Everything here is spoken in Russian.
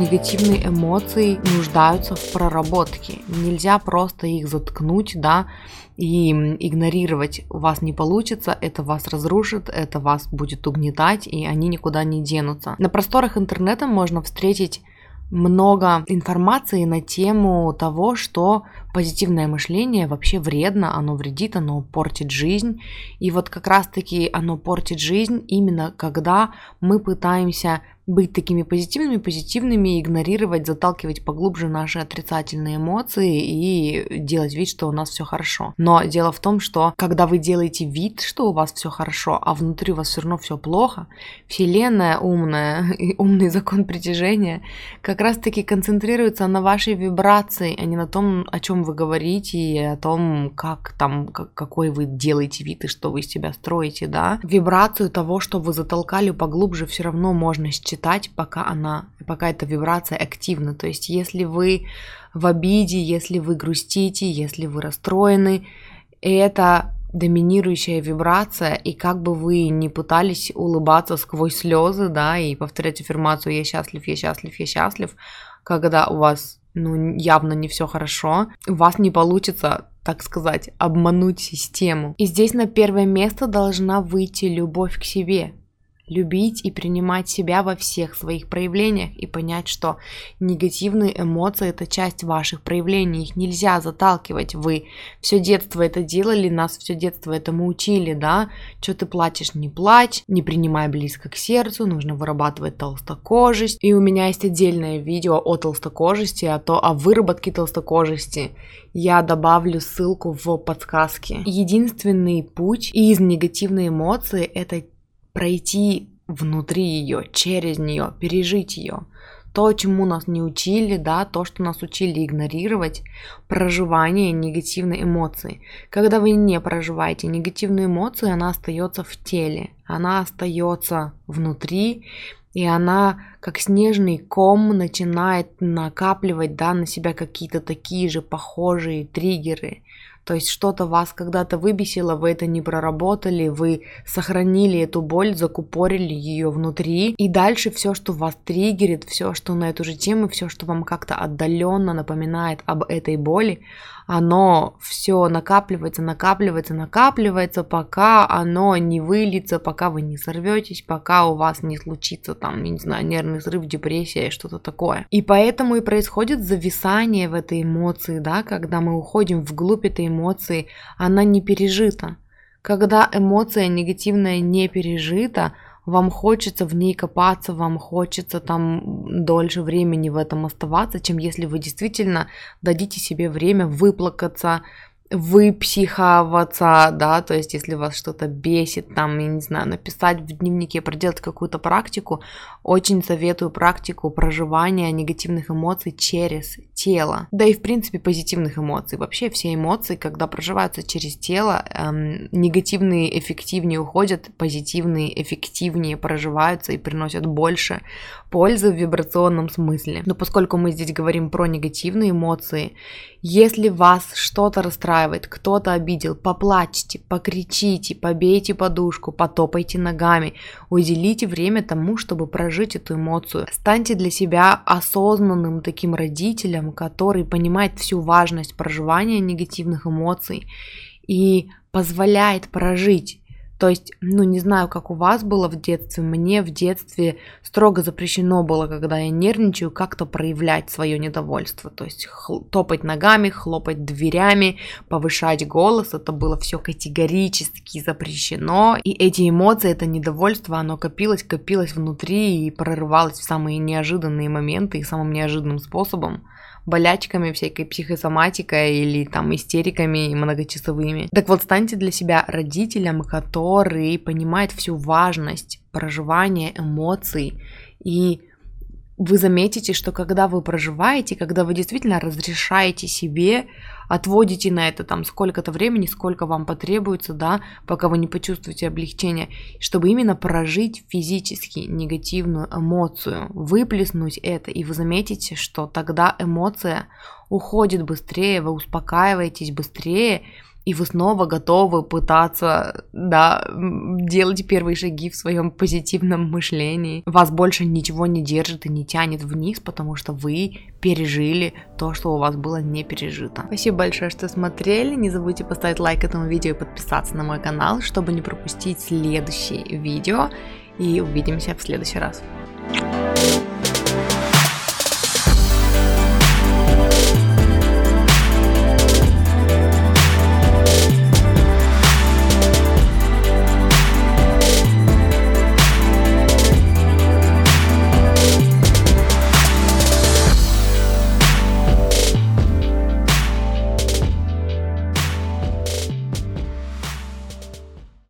Негативные эмоции нуждаются в проработке. Нельзя просто их заткнуть, да, и игнорировать у вас не получится, это вас разрушит, это вас будет угнетать, и они никуда не денутся. На просторах интернета можно встретить много информации на тему того, что позитивное мышление вообще вредно, оно вредит, оно портит жизнь. И вот как раз-таки оно портит жизнь именно когда мы пытаемся быть такими позитивными, позитивными, игнорировать, заталкивать поглубже наши отрицательные эмоции и делать вид, что у нас все хорошо. Но дело в том, что когда вы делаете вид, что у вас все хорошо, а внутри у вас все равно все плохо, Вселенная умная и умный закон притяжения как раз-таки концентрируется на вашей вибрации, а не на том, о чем вы говорите, и о том, как там, какой вы делаете вид и что вы из себя строите, да. Вибрацию того, что вы затолкали поглубже, все равно можно считать читать, пока она, пока эта вибрация активна. То есть, если вы в обиде, если вы грустите, если вы расстроены, это доминирующая вибрация, и как бы вы ни пытались улыбаться сквозь слезы, да, и повторять аффирмацию «я счастлив, я счастлив, я счастлив», когда у вас ну, явно не все хорошо, у вас не получится так сказать, обмануть систему. И здесь на первое место должна выйти любовь к себе любить и принимать себя во всех своих проявлениях и понять, что негативные эмоции это часть ваших проявлений, их нельзя заталкивать. Вы все детство это делали, нас все детство этому учили, да? Что ты плачешь, не плачь, не принимай близко к сердцу, нужно вырабатывать толстокожесть. И у меня есть отдельное видео о толстокожести, о, то, о выработке толстокожести. Я добавлю ссылку в подсказке. Единственный путь из негативной эмоции это пройти внутри ее, через нее, пережить ее. То, чему нас не учили, да, то, что нас учили игнорировать, проживание негативной эмоции. Когда вы не проживаете негативную эмоцию, она остается в теле, она остается внутри, и она как снежный ком начинает накапливать да, на себя какие-то такие же похожие триггеры. То есть что-то вас когда-то выбесило, вы это не проработали, вы сохранили эту боль, закупорили ее внутри. И дальше все, что вас триггерит, все, что на эту же тему, все, что вам как-то отдаленно напоминает об этой боли, оно все накапливается, накапливается, накапливается, пока оно не выльется, пока вы не сорветесь, пока у вас не случится там, не знаю, нервный срыв, депрессия, что-то такое. И поэтому и происходит зависание в этой эмоции, да, когда мы уходим вглубь этой эмоции, она не пережита. Когда эмоция негативная не пережита, вам хочется в ней копаться, вам хочется там дольше времени в этом оставаться, чем если вы действительно дадите себе время выплакаться, выпсиховаться, да, то есть если вас что-то бесит, там, я не знаю, написать в дневнике, проделать какую-то практику, очень советую практику проживания негативных эмоций через тело, да и в принципе позитивных эмоций. Вообще все эмоции, когда проживаются через тело, эм, негативные эффективнее уходят, позитивные эффективнее проживаются и приносят больше пользы в вибрационном смысле. Но поскольку мы здесь говорим про негативные эмоции, если вас что-то расстраивает, кто-то обидел, поплачьте, покричите, побейте подушку, потопайте ногами, уделите время тому, чтобы прожить эту эмоцию. Станьте для себя осознанным таким родителем, который понимает всю важность проживания негативных эмоций и позволяет прожить то есть, ну, не знаю, как у вас было в детстве, мне в детстве строго запрещено было, когда я нервничаю, как-то проявлять свое недовольство. То есть топать ногами, хлопать дверями, повышать голос, это было все категорически запрещено. И эти эмоции, это недовольство, оно копилось, копилось внутри и прорывалось в самые неожиданные моменты и самым неожиданным способом болячками, всякой психосоматикой или там истериками многочасовыми. Так вот, станьте для себя родителем, который понимает всю важность проживания эмоций и вы заметите, что когда вы проживаете, когда вы действительно разрешаете себе, отводите на это там сколько-то времени, сколько вам потребуется, да, пока вы не почувствуете облегчение, чтобы именно прожить физически негативную эмоцию, выплеснуть это, и вы заметите, что тогда эмоция уходит быстрее, вы успокаиваетесь быстрее, и вы снова готовы пытаться, да, делать первые шаги в своем позитивном мышлении. Вас больше ничего не держит и не тянет вниз, потому что вы пережили то, что у вас было не пережито. Спасибо большое, что смотрели. Не забудьте поставить лайк этому видео и подписаться на мой канал, чтобы не пропустить следующие видео. И увидимся в следующий раз. thank you